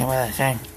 ¿Qué voy a decir?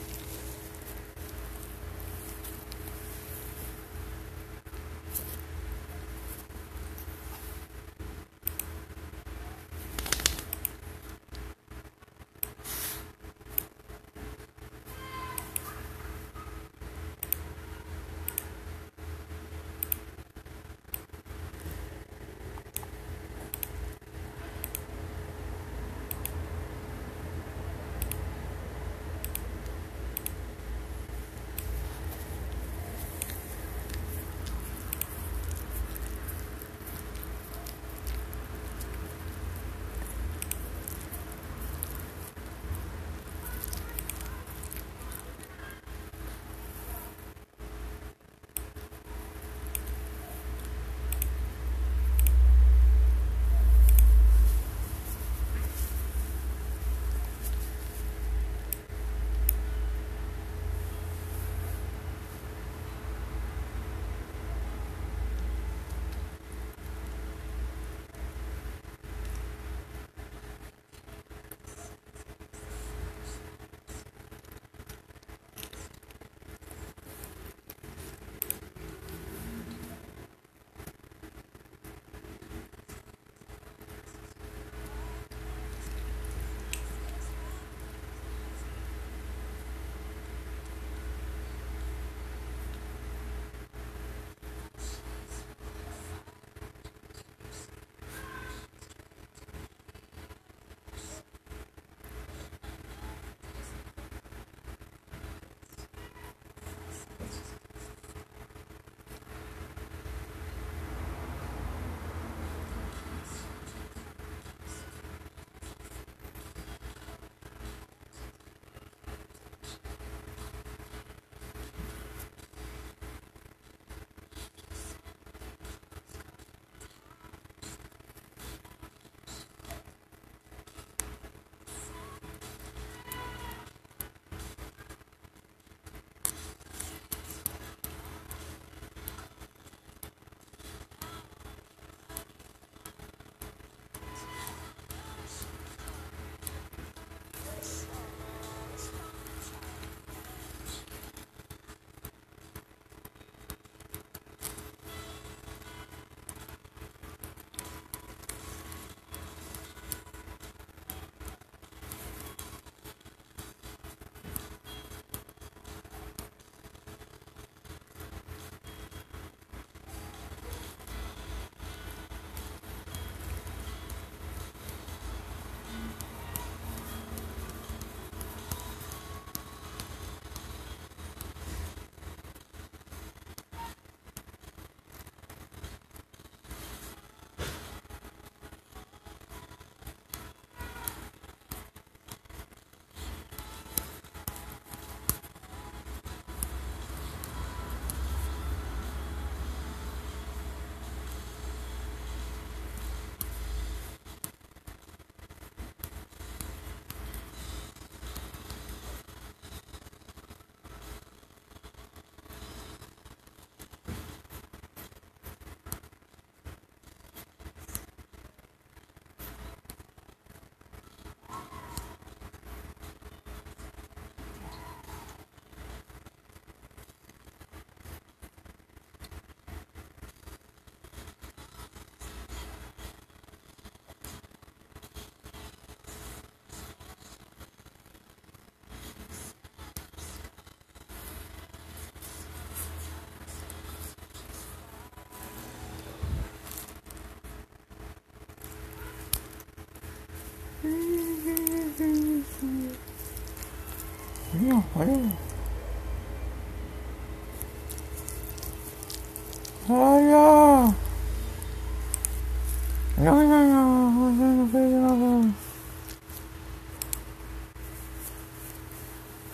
ほ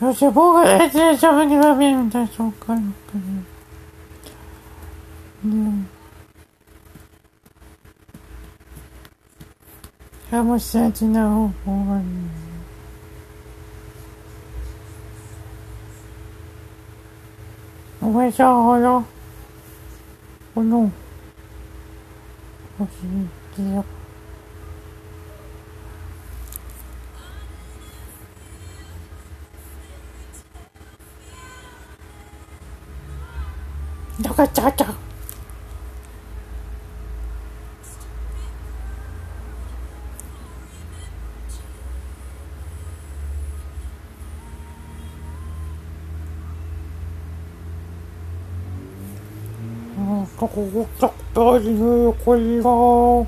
よし、僕が大事喋りがえるんだ、そっか。ね咱们小镇的红红花，晚上好呀！观众，我是记者，大家早早。 고국적들이 권력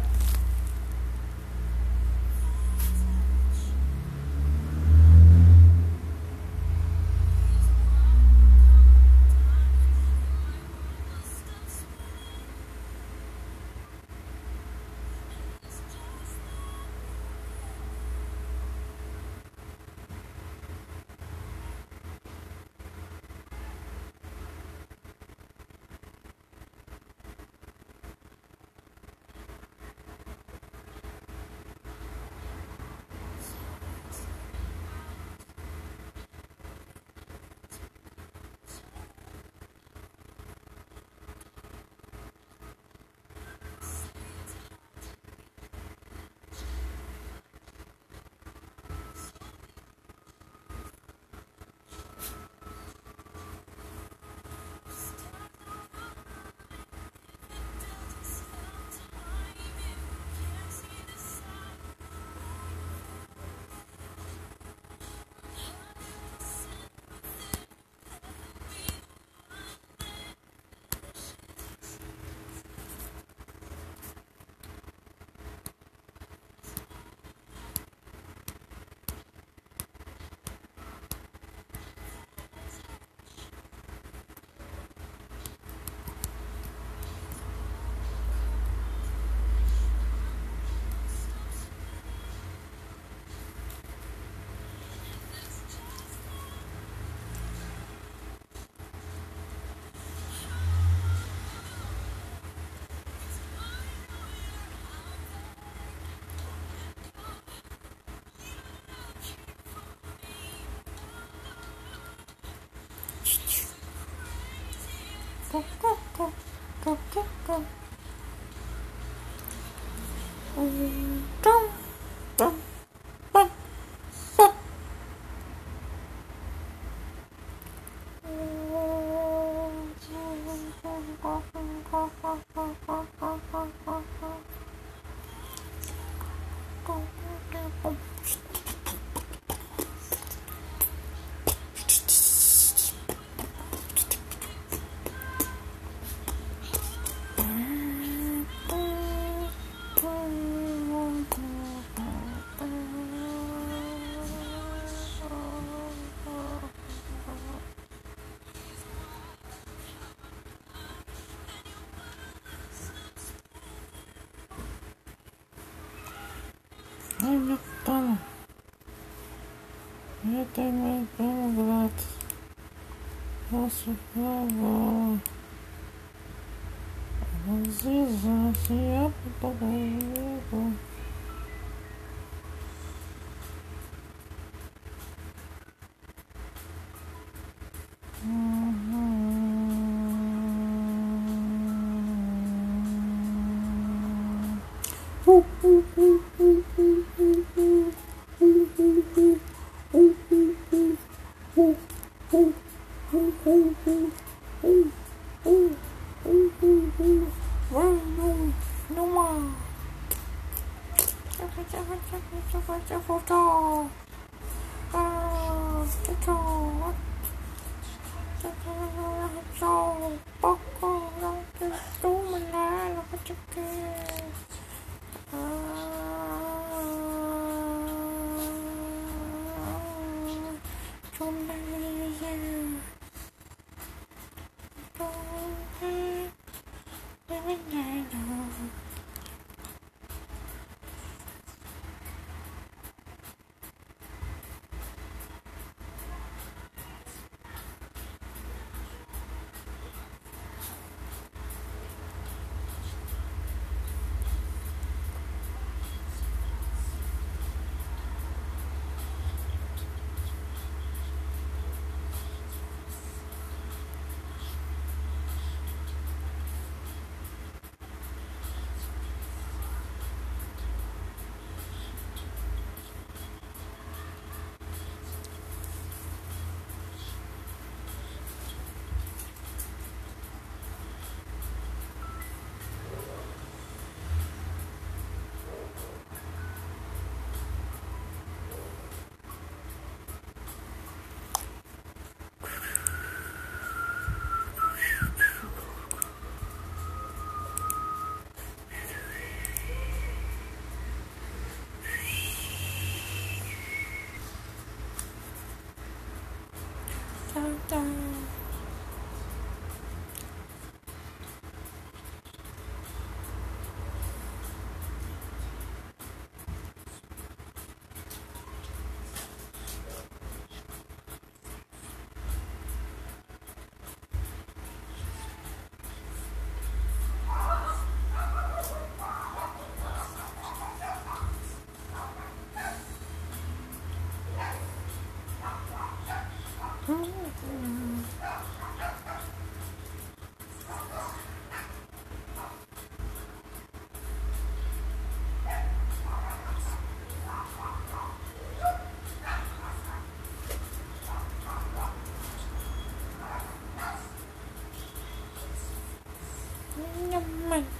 フォーフォーフォーフォーフォーフォー。tem um emprego grátis. Posso provar. Mas isso se é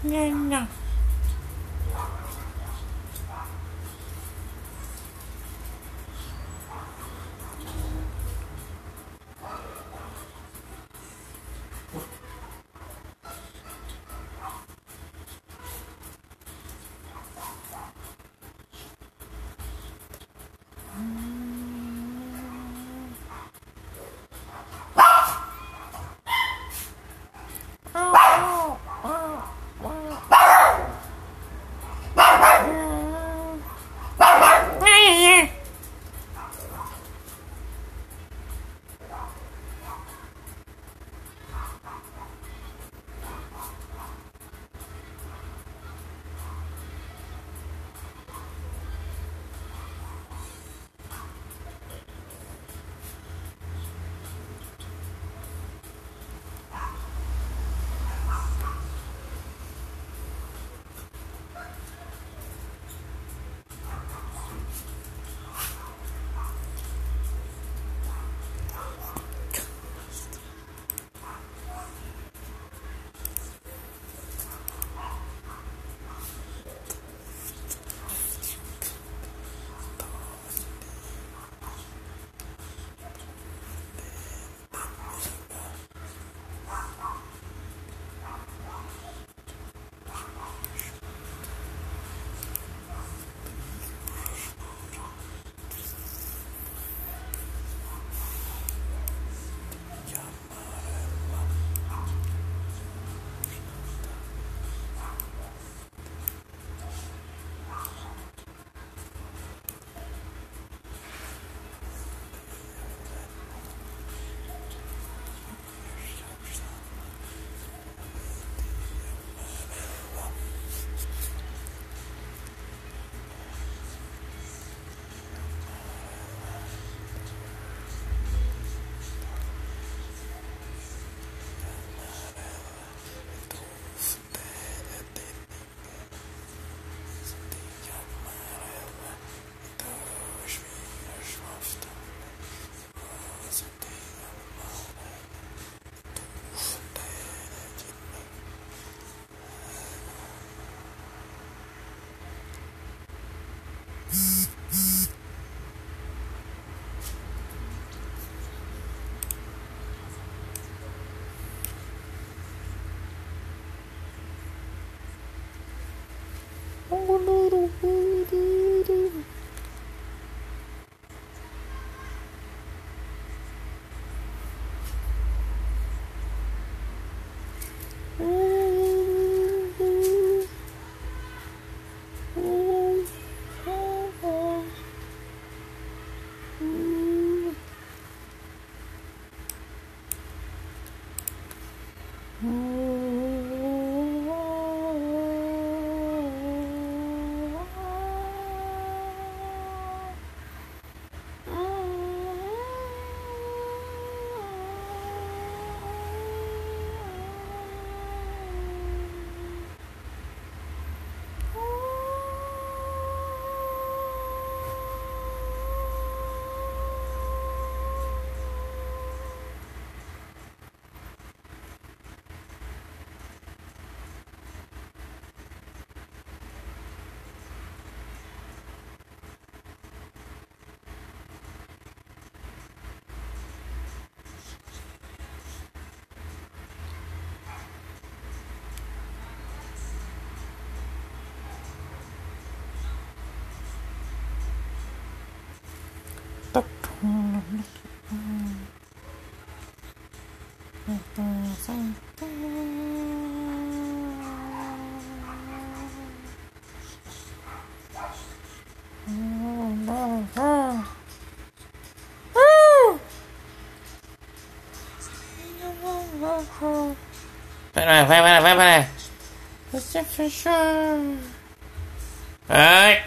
Nha little, little. Wait a minute, wait a minute, wait a minute. It's different, sure. Alright.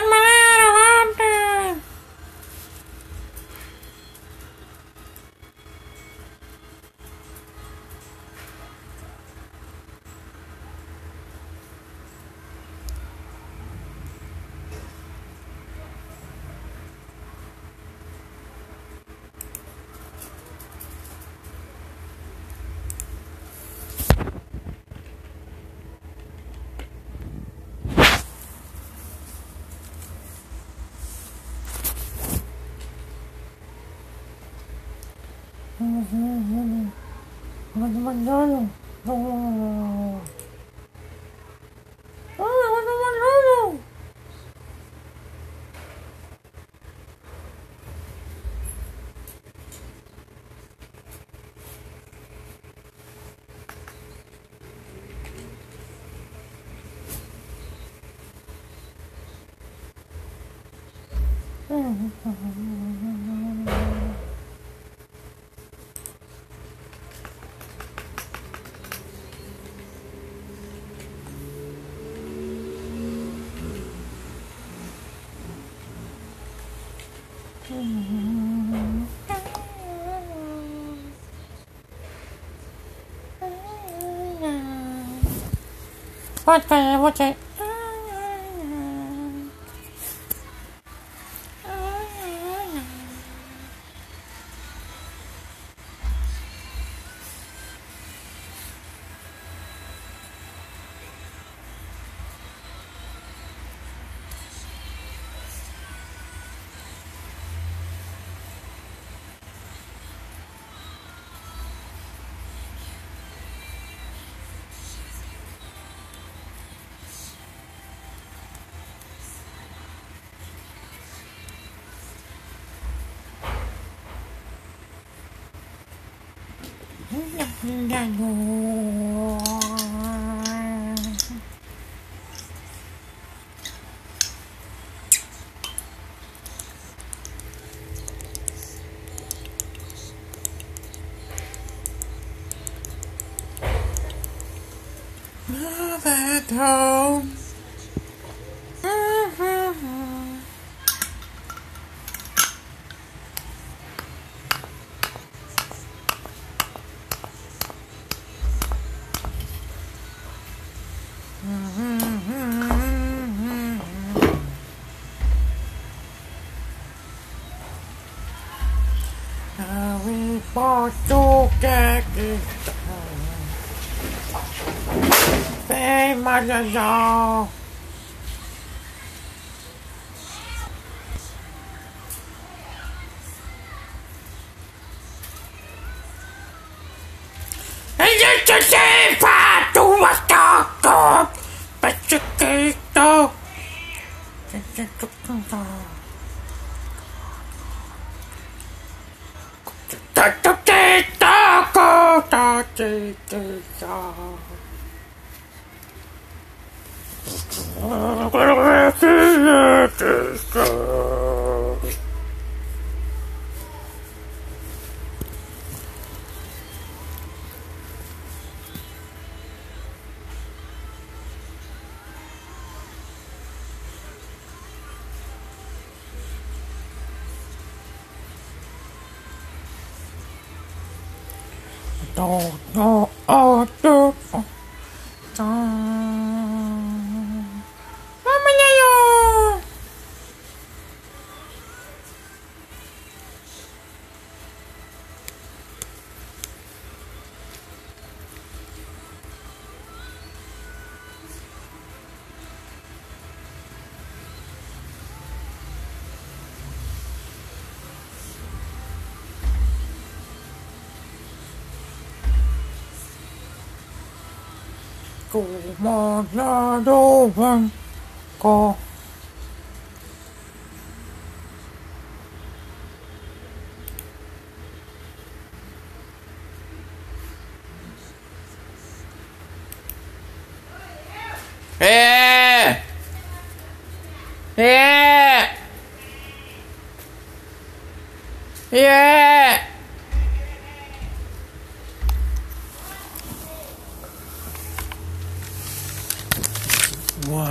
One. Возможно, возможно, возможно, What the what the là ngủ và thông 살려줘. 이제 봐도 왔다고 맛있게 있어. 진짜 좋다. 다 똑같다고 다 똑같다. Oh, no, Kumagladoban ko. Yeah!